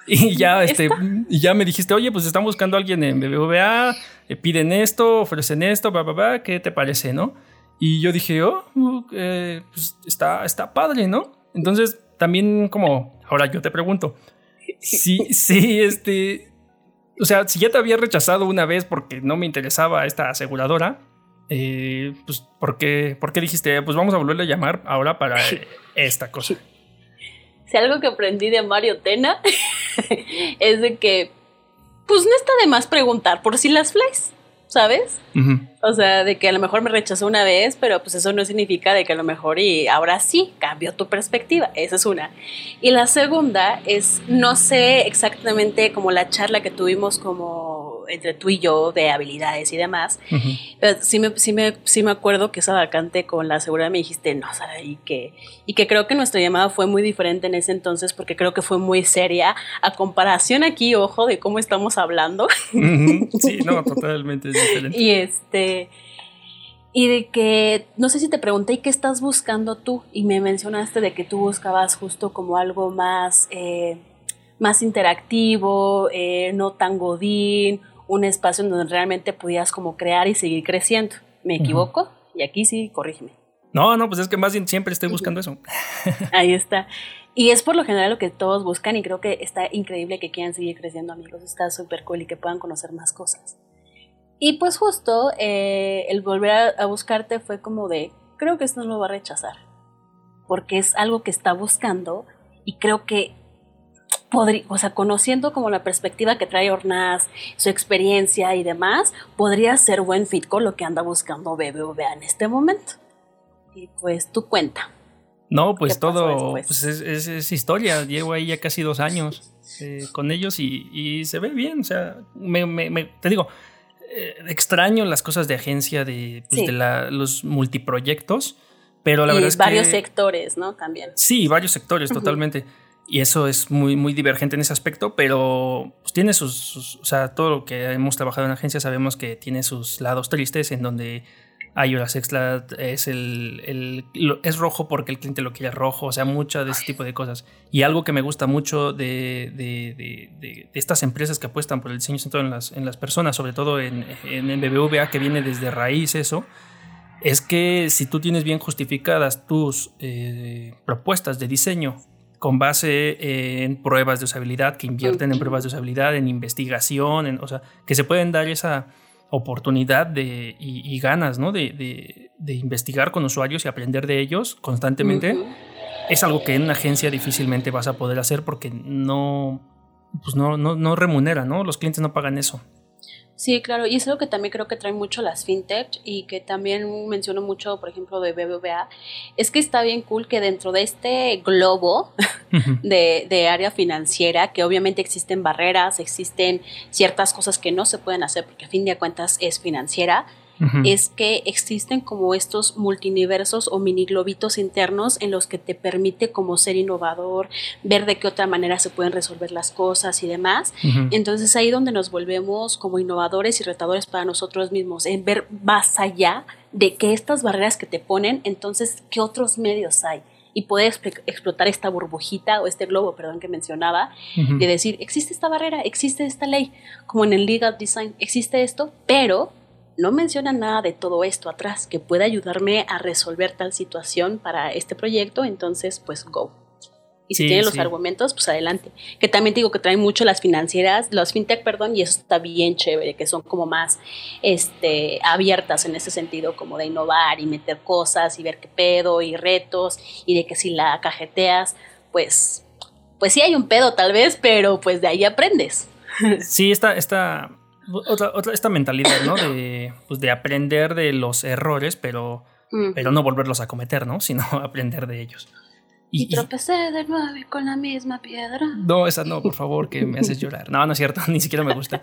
Y ya, este, y ya me dijiste, oye, pues están buscando a alguien en BBVA, eh, piden esto, ofrecen esto, bla, bla, bla, ¿qué te parece, no? Y yo dije, oh, eh, pues está, está padre, ¿no? Entonces, también como, ahora yo te pregunto, sí, sí, este, o sea, si ya te había rechazado una vez porque no me interesaba esta aseguradora, eh, pues ¿por qué, ¿por qué dijiste, pues vamos a volverle a llamar ahora para esta cosa? Si algo que aprendí de Mario Tena es de que, pues no está de más preguntar por si las flies. ¿sabes? O sea, de que a lo mejor me rechazó una vez, pero pues eso no significa de que a lo mejor y ahora sí cambió tu perspectiva. Esa es una. Y la segunda es, no sé exactamente como la charla que tuvimos como entre tú y yo de habilidades y demás. Pero sí me, sí, me, sí me acuerdo que esa vacante con la seguridad me dijiste, no, Sara, y que, y que creo que nuestra llamada fue muy diferente en ese entonces porque creo que fue muy seria a comparación aquí, ojo, de cómo estamos hablando. Sí, no, totalmente diferente. y este... Y de que, no sé si te pregunté, ¿y qué estás buscando tú? Y me mencionaste de que tú buscabas justo como algo más, eh, más interactivo, eh, no tan godín, un espacio en donde realmente pudieras como crear y seguir creciendo. ¿Me equivoco? Y aquí sí, corrígeme. No, no, pues es que más bien siempre estoy buscando eso. Ahí está. Y es por lo general lo que todos buscan y creo que está increíble que quieran seguir creciendo amigos. Está súper cool y que puedan conocer más cosas. Y pues justo eh, el volver a, buscarte fue como de, creo que esto no lo va a rechazar. Porque es algo que está buscando y creo que podría, o sea, conociendo como la perspectiva que trae Ornaz, su experiencia y demás, podría ser buen fit con lo que anda buscando BBVA en este momento. Y pues tu cuenta. No, pues todo pues es, historia. Llevo ahí ya casi dos años eh, con ellos y, se ve bien. O sea, me, te digo, eh, extraño las cosas de agencia de, pues, de los multiproyectos, pero la verdad es varios sectores, ¿no? También. Sí, varios sectores, totalmente. Y eso es muy, muy divergente en ese aspecto, pero pues, tiene sus, O sea, todo lo que hemos trabajado en agencia sabemos que tiene sus lados tristes en donde hay horas extra, es, el, es rojo porque el cliente lo quiere rojo, o sea, mucho de ese tipo de cosas. Y algo que me gusta mucho de, de, estas empresas que apuestan por el diseño centrado en las, en las personas, sobre todo en, en, en BBVA, que viene desde raíz eso, es que si tú tienes bien justificadas tus eh, propuestas de diseño con base en pruebas de usabilidad, que invierten en pruebas de usabilidad, en investigación, en, o sea, que se pueden dar esa oportunidad de, y, ganas ¿no? de, investigar con usuarios y aprender de ellos constantemente, es algo que en una agencia difícilmente vas a poder hacer porque no, pues no, no, no remunera, ¿no? Los clientes no pagan eso. Sí, claro, y es algo que también creo que traen mucho las fintech y que también menciono mucho, por ejemplo, de BBVA, es que está bien cool que dentro de este globo de, de, área financiera, que obviamente existen barreras, existen ciertas cosas que no se pueden hacer porque a fin de cuentas es financiera, es que existen como estos multiniversos o mini globitos internos en los que te permite como ser innovador, ver de qué otra manera se pueden resolver las cosas y demás. Entonces ahí donde nos volvemos como innovadores y retadores para nosotros mismos, en ver más allá de que estas barreras que te ponen, entonces, ¿qué otros medios hay? y poder explotar esta burbujita o este globo, perdón, que mencionaba, de decir, existe esta barrera, existe esta ley, como en el legal design, existe esto, pero no menciona nada de todo esto atrás que pueda ayudarme a resolver tal situación para este proyecto, entonces pues go. Y si tiene los argumentos, pues adelante. Que también digo que traen mucho las financieras, los fintech, perdón, y eso está bien chévere, que son como más este, abiertas en ese sentido, como de innovar y meter cosas y ver qué pedo y retos, y de que si la cajeteas, pues, pues sí hay un pedo tal vez, pero pues de ahí aprendes. Sí, esta, esta, otra, otra, esta mentalidad, ¿no? De, pues de aprender de los errores, pero, pero no volverlos a cometer, ¿no? Sino aprender de ellos. Y, tropecé de nuevo con la misma piedra. No, esa no, por favor, que me haces llorar. No, no es cierto, ni siquiera me gusta.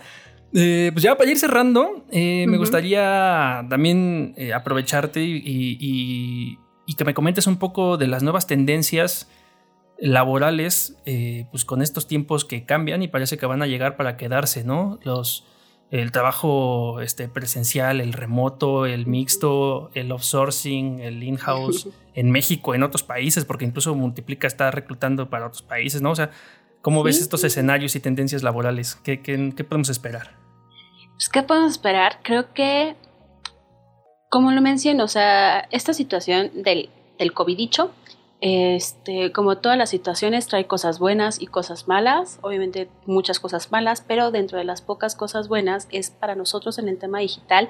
Eh, pues ya para ir cerrando, eh, me gustaría también eh, aprovecharte y, que me comentes un poco de las nuevas tendencias laborales, pues con estos tiempos que cambian y parece que van a llegar para quedarse, ¿no? Los, el trabajo este, presencial, el remoto, el mixto, el offsourcing, el in-house en México, en otros países, porque incluso Multiplica está reclutando para otros países, ¿no? O sea, ¿cómo ves estos escenarios y tendencias laborales? ¿Qué, qué, podemos esperar? Pues, ¿qué podemos esperar? Creo que, como lo menciono, o sea, esta situación del, del COVID dicho, este, como todas las situaciones, trae cosas buenas y cosas malas, obviamente muchas cosas malas, pero dentro de las pocas cosas buenas es para nosotros en el tema digital,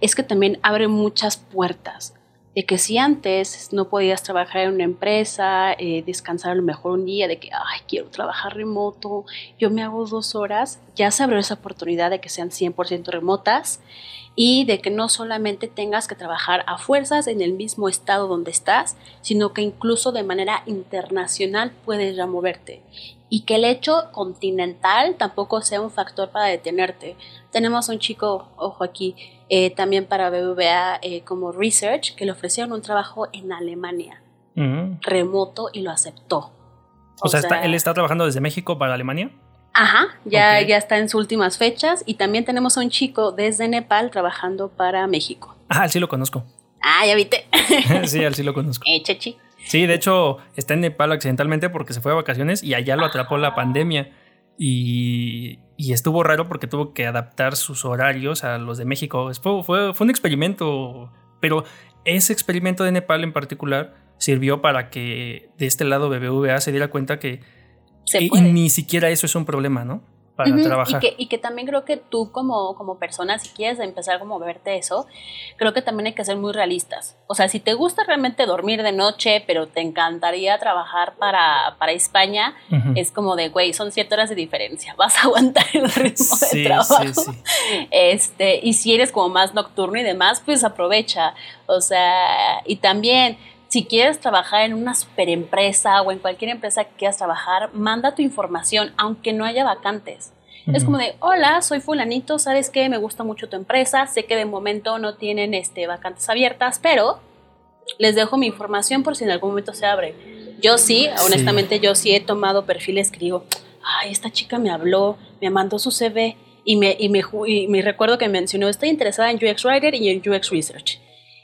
es que también abre muchas puertas. De que si antes no podías trabajar en una empresa, eh, descansar a lo mejor un día, de que, ay, quiero trabajar remoto, yo me hago dos horas, ya se abrió esa oportunidad de que sean 100% remotas y de que no solamente tengas que trabajar a fuerzas en el mismo estado donde estás, sino que incluso de manera internacional puedes ya moverte y que el hecho continental tampoco sea un factor para detenerte. Tenemos un chico, ojo aquí, eh, también para BBVA eh, como research, que le ofrecieron un trabajo en Alemania, remoto, y lo aceptó. O, sea, él está trabajando desde México para Alemania. Ajá, ya, ya está en sus últimas fechas y también tenemos a un chico desde Nepal trabajando para México. Ah, sí lo conozco. Ah, ya viste. sí, él sí lo conozco. Eh, chechi. Sí, de hecho está en Nepal accidentalmente porque se fue de vacaciones y allá lo atrapó la pandemia. Y, y, estuvo raro porque tuvo que adaptar sus horarios a los de México. Fue, fue, fue un experimento, pero ese experimento de Nepal en particular sirvió para que de este lado BBVA se diera cuenta que y, ni siquiera eso es un problema, ¿no? Para trabajar. Y que, y que, también creo que tú como, como persona, si quieres empezar como a verte eso, creo que también hay que ser muy realistas. O sea, si te gusta realmente dormir de noche, pero te encantaría trabajar para, para España, es como de, güey, son siete horas de diferencia, vas a aguantar el ritmo de trabajo. Sí, sí. Este, y si eres como más nocturno y demás, pues aprovecha. O sea, y también si quieres trabajar en una super empresa o en cualquier empresa que quieras trabajar, manda tu información, aunque no haya vacantes. Es como de, hola, soy fulanito, ¿sabes qué? Me gusta mucho tu empresa, sé que de momento no tienen este, vacantes abiertas, pero les dejo mi información por si en algún momento se abre. Yo sí, honestamente, yo sí he tomado perfiles que digo, ay, esta chica me habló, me mandó su CV y me, y me, y me recuerdo que mencionó, estoy interesada en UX Writer y en UX Research.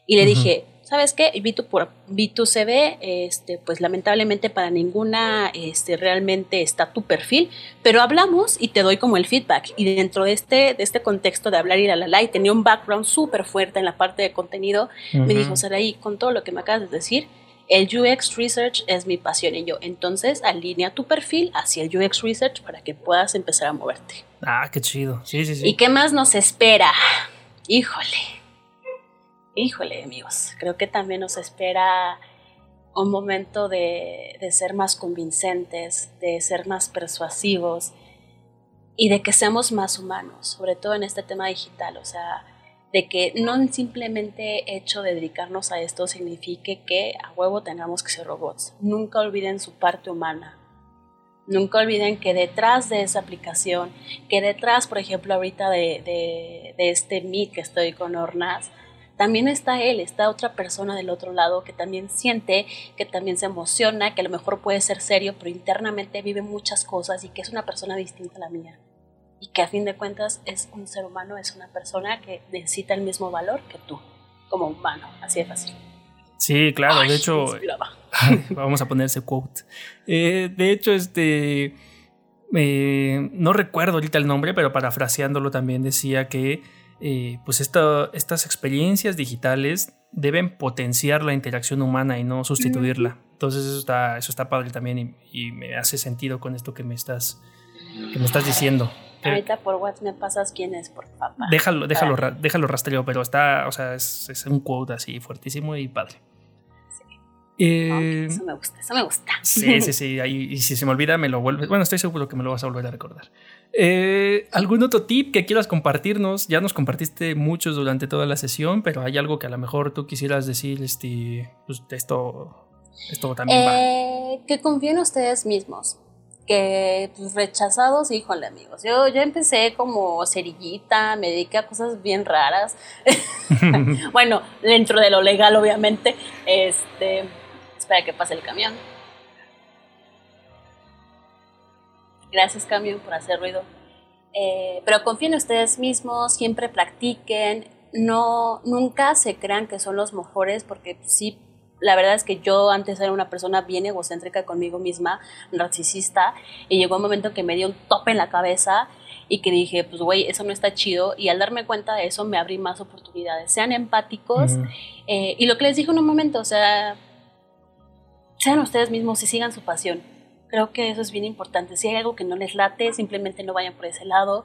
Y le dije, ¿sabes qué? B2, por, B2CV, este, pues lamentablemente para ninguna este, realmente está tu perfil, pero hablamos y te doy como el feedback. Y dentro de este, de este contexto de hablar y la la la, y tenía un background súper fuerte en la parte de contenido, me dijo, Saraí, con todo lo que me acabas de decir, el UX Research es mi pasión y yo. Entonces, alinea tu perfil hacia el UX Research para que puedas empezar a moverte. Ah, qué chido. Sí, sí, sí. ¿Y qué más nos espera? Híjole híjole amigos, creo que también nos espera un momento de, ser más convincentes, de ser más persuasivos y de que seamos más humanos, sobre todo en este tema digital, o sea, de que no simplemente hecho de dedicarnos a esto signifique que a huevo tengamos que ser robots. Nunca olviden su parte humana. Nunca olviden que detrás de esa aplicación, que detrás, por ejemplo, ahorita de, de, de este Meet que estoy con Ornas, también está él, está otra persona del otro lado que también siente, que también se emociona, que a lo mejor puede ser serio, pero internamente vive muchas cosas y que es una persona distinta a la mía. Y que a fin de cuentas es un ser humano, es una persona que necesita el mismo valor que tú, como humano, así de fácil. Sí, claro, de hecho, vamos a ponerse quote. Eh, de hecho, este, eh, no recuerdo ahorita el nombre, pero parafraseándolo también decía que eh, pues estas experiencias digitales deben potenciar la interacción humana y no sustituirla. Entonces eso está, eso está padre también y, me hace sentido con esto que me estás, que me estás diciendo. Ahorita por WhatsApp me pasas quién es, por favor. Déjalo, déjalo, déjalo rastreo, pero está, o sea, es, es un quote así fuertísimo y padre. Eh, eso me gusta, eso me gusta. Sí, sí, sí. y si se me olvida, me lo vuelves. Bueno, estoy seguro que me lo vas a volver a recordar. Eh, ¿Algún otro tip que quieras compartirnos? Ya nos compartiste muchos durante toda la sesión, pero hay algo que a lo mejor tú quisieras decir, este, pues, esto, esto también va. Eh, que confíen en ustedes mismos. Que pues, rechazados, híjole amigos. Yo, yo empecé como cerillita, me dediqué a cosas bien raras. bueno, dentro de lo legal, obviamente. Este para que pase el camión. Gracias camión por hacer ruido. Eh, pero confíen en ustedes mismos, siempre practiquen, no, nunca se crean que son los mejores porque sí, la verdad es que yo antes era una persona bien egocéntrica conmigo misma, narcisista, y llegó un momento que me dio un tope en la cabeza y que dije, pues güey, eso no está chido, y al darme cuenta de eso me abrí más oportunidades, sean empáticos, eh, y lo que les dije en un momento, o sea, sean ustedes mismos y sigan su pasión. Creo que eso es bien importante. Si hay algo que no les late, simplemente no vayan por ese lado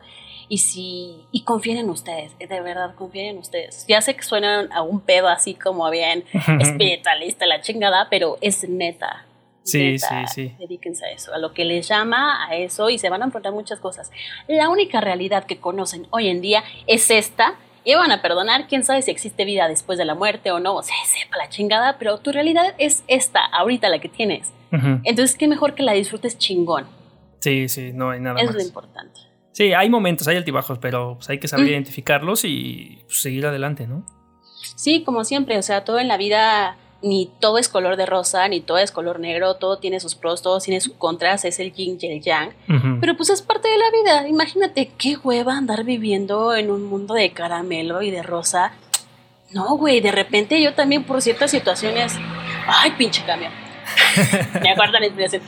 y si y confíen en ustedes, de verdad confíen en ustedes. Ya sé que suenan a un pedo así como bien espiritualista la chingada, pero es neta. Sí, sí, sí. Dedíquense a eso, a lo que les llama a eso y se van a enfrentar muchas cosas. La única realidad que conocen hoy en día es esta y van a perdonar, quién sabe si existe vida después de la muerte o no, o sea, sepa la chingada, pero tu realidad es esta, ahorita la que tienes. Entonces, qué mejor que la disfrutes chingón. Sí, sí, no hay nada más. Es lo importante. Sí, hay momentos, hay altibajos, pero pues, hay que saber identificarlos y pues, seguir adelante, ¿no? Sí, como siempre, o sea, todo en la vida ni todo es color de rosa, ni todo es color negro, todo tiene sus pros, todo tiene sus contras, es el yin y el yang. Pero pues es parte de la vida. Imagínate qué hueva andar viviendo en un mundo de caramelo y de rosa. No, güey, de repente yo también por ciertas situaciones. Ay, pinche cambio. Me inspiración.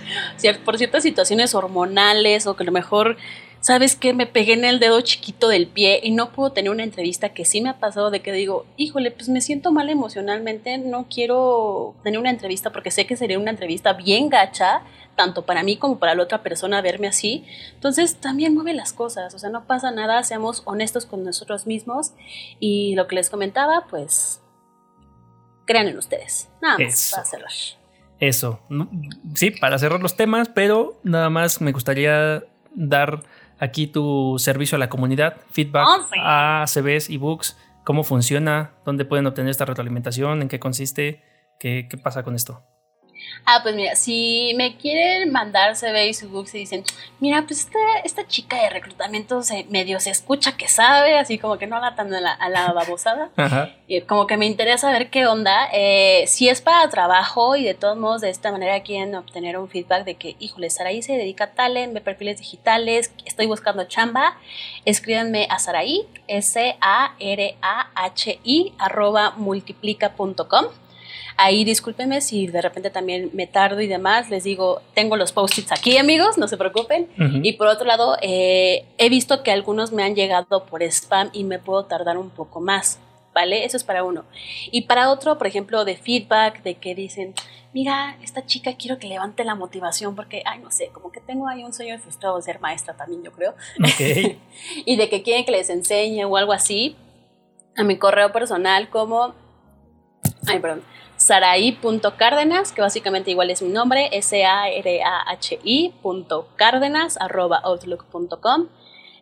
Por ciertas situaciones hormonales o que a lo mejor ¿sabes qué? Me pegué en el dedo chiquito del pie y no puedo tener una entrevista que sí me ha pasado de que digo, híjole, pues me siento mal emocionalmente, no quiero tener una entrevista porque sé que sería una entrevista bien gacha, tanto para mí como para la otra persona verme así. Entonces también mueve las cosas, o sea, no pasa nada, seamos honestos con nosotros mismos y lo que les comentaba, pues crean en ustedes. Nada más para cerrar. Eso, sí, para cerrar los temas, pero nada más me gustaría dar aquí tu servicio a la comunidad, feedback a CVs, ebooks, cómo funciona, dónde pueden obtener esta retroalimentación, en qué consiste, qué, qué pasa con esto. Ah, pues mira, si me quieren mandar CV y su book y dicen, mira, pues esta, esta chica de reclutamiento se, medio se escucha que sabe, así como que no habla tan a la, a la babosada, y como que me interesa ver qué onda. Eh, si es para trabajo y de todos modos de esta manera quieren obtener un feedback de que, híjole, Saraí se dedica a talent, ve perfiles digitales, estoy buscando chamba, escríbanme a Saraí, S-A-R-A-H-I, arroba multiplica.com. Ahí discúlpenme si de repente también me tardo y demás. Les digo, tengo los post-its aquí, amigos, no se preocupen. Y por otro lado, eh, he visto que algunos me han llegado por spam y me puedo tardar un poco más. ¿Vale? Eso es para uno. Y para otro, por ejemplo, de feedback, de que dicen, mira, esta chica quiero que levante la motivación porque, ay, no sé, como que tengo ahí un sueño frustrado de ser maestra también, yo creo. y de que quieren que les enseñe o algo así, a mi correo personal como, ay, perdón, saraí.cárdenas, que básicamente igual es mi nombre, S-A-R-A-H-I cárdenas arroba outlook.com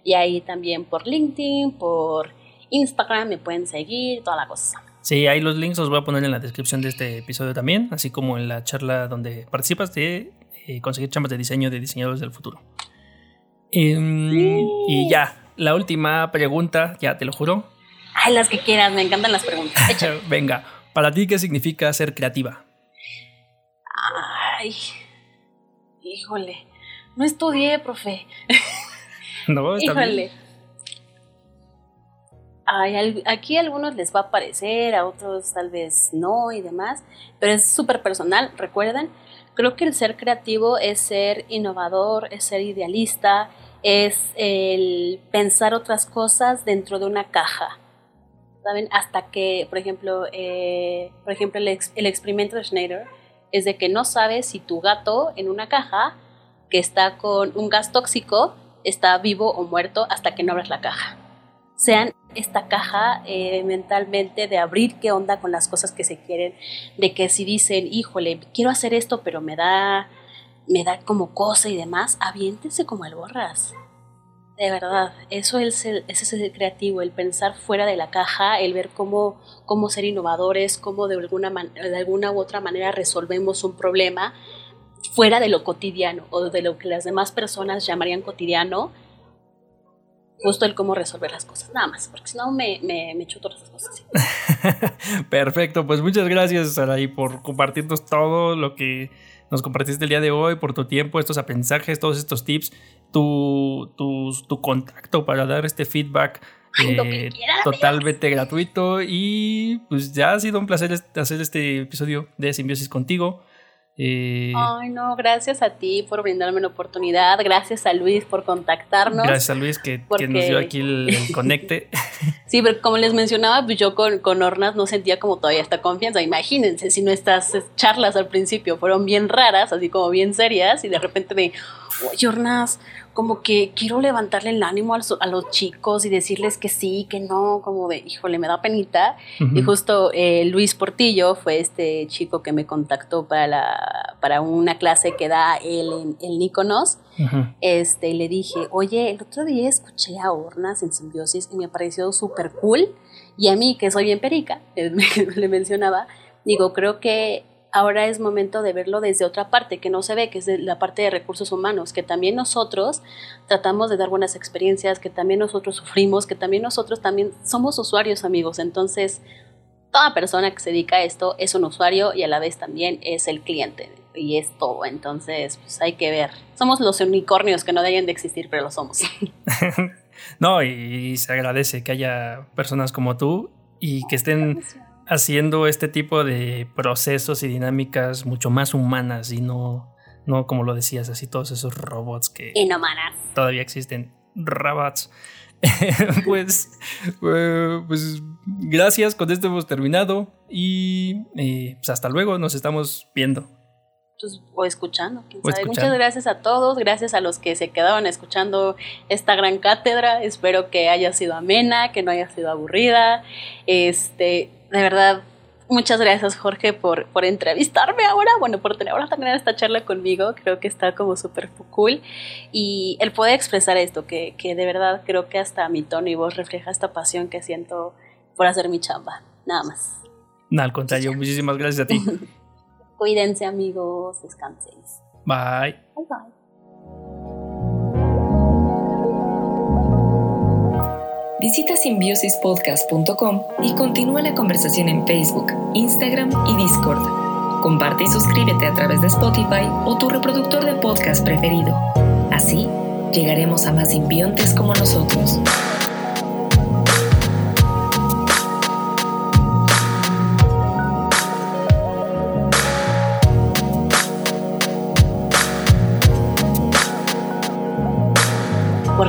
y ahí también por LinkedIn, por Instagram me pueden seguir, toda la cosa. Sí, ahí los links los voy a poner en la descripción de este episodio también, así como en la charla donde participas de eh, conseguir chambas de diseño de diseñadores del futuro. Em, y ya, la última pregunta, ya te lo juro. Ay, las que quieras, me encantan las preguntas. Venga, ¿Para ti qué significa ser creativa? Ay, híjole, no estudié, profe. No, está híjole. Ay, aquí a algunos les va a parecer, a otros tal vez no y demás, pero es súper personal, recuerden. Creo que el ser creativo es ser innovador, es ser idealista, es el pensar otras cosas dentro de una caja. ¿Saben? Hasta que, por ejemplo, eh, por ejemplo el, experimento de Schneider es de que no sabes si tu gato en una caja que está con un gas tóxico está vivo o muerto hasta que no abres la caja. Sean esta caja eh, mentalmente de abrir qué onda con las cosas que se quieren, de que si dicen, híjole, quiero hacer esto, pero me da me da como cosa y demás, aviéntense como el borras. De verdad, eso es el, creativo, el pensar fuera de la caja, el ver cómo, cómo ser innovadores, cómo de alguna, de alguna u otra manera resolvemos un problema fuera de lo cotidiano o de lo que las demás personas llamarían cotidiano, justo el cómo resolver las cosas, nada más, porque si no me, me, chuto las cosas. Perfecto, pues muchas gracias, Saraí, por compartirnos todo lo que nos compartiste el día de hoy, por tu tiempo, estos aprendizajes, todos estos tips, tu, tu, contacto para dar este feedback. Eh, totalmente gratuito y pues ya ha sido un placer hacer este episodio de Simbiosis contigo. Eh, Ay, no, gracias a ti por brindarme la oportunidad, gracias a Luis por contactarnos. Gracias a Luis que, nos dio aquí el, conecte. sí, pero como les mencionaba, pues yo con, con Ornas no sentía como todavía esta confianza. Imagínense si nuestras charlas al principio fueron bien raras, así como bien serias, y de repente de, Ornas, como que quiero levantarle el ánimo a los, chicos y decirles que sí, que no, como de, híjole, me da penita. Y justo eh, Luis Portillo fue este chico que me contactó para, la, para una clase que da él en, el Níconos. este, y le dije, oye, el otro día escuché a Hornas en Simbiosis y me pareció súper cool. Y a mí, que soy bien perica, le mencionaba, digo, creo que ahora es momento de verlo desde otra parte que no se ve, que es la parte de recursos humanos, que también nosotros tratamos de dar buenas experiencias, que también nosotros sufrimos, que también nosotros también somos usuarios amigos. Entonces, toda persona que se dedica a esto es un usuario y a la vez también es el cliente y es todo. Entonces, pues hay que ver. Somos los unicornios que no deberían de existir, pero lo somos. no, y se agradece que haya personas como tú y que estén haciendo este tipo de procesos y dinámicas mucho más humanas y no, no como lo decías, así todos esos robots que todavía existen. Robots. pues, eh, pues gracias, con esto hemos terminado y eh, pues hasta luego, nos estamos viendo. Pues, o escuchando, Muchas gracias a todos, gracias a los que se quedaron escuchando esta gran cátedra. Espero que haya sido amena, que no haya sido aburrida. Este, de verdad, muchas gracias Jorge por, por entrevistarme ahora, bueno, por tener ahora también esta charla conmigo, creo que está como súper cool y el poder expresar esto, que, que, de verdad creo que hasta mi tono y voz refleja esta pasión que siento por hacer mi chamba, nada más. No, al contrario, muchísimas gracias a ti. Cuídense amigos, descansen. Bye. Bye bye. Visita simbiosispodcast.com y continúa la conversación en Facebook, Instagram y Discord. Comparte y suscríbete a través de Spotify o tu reproductor de podcast preferido. Así, llegaremos a más simbiontes como nosotros.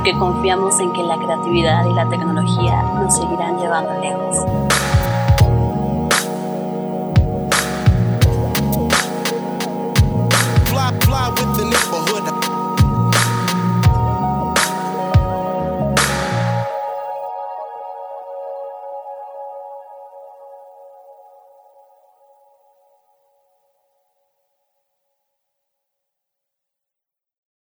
Porque confiamos en que la creatividad y la tecnología nos seguirán llevando lejos.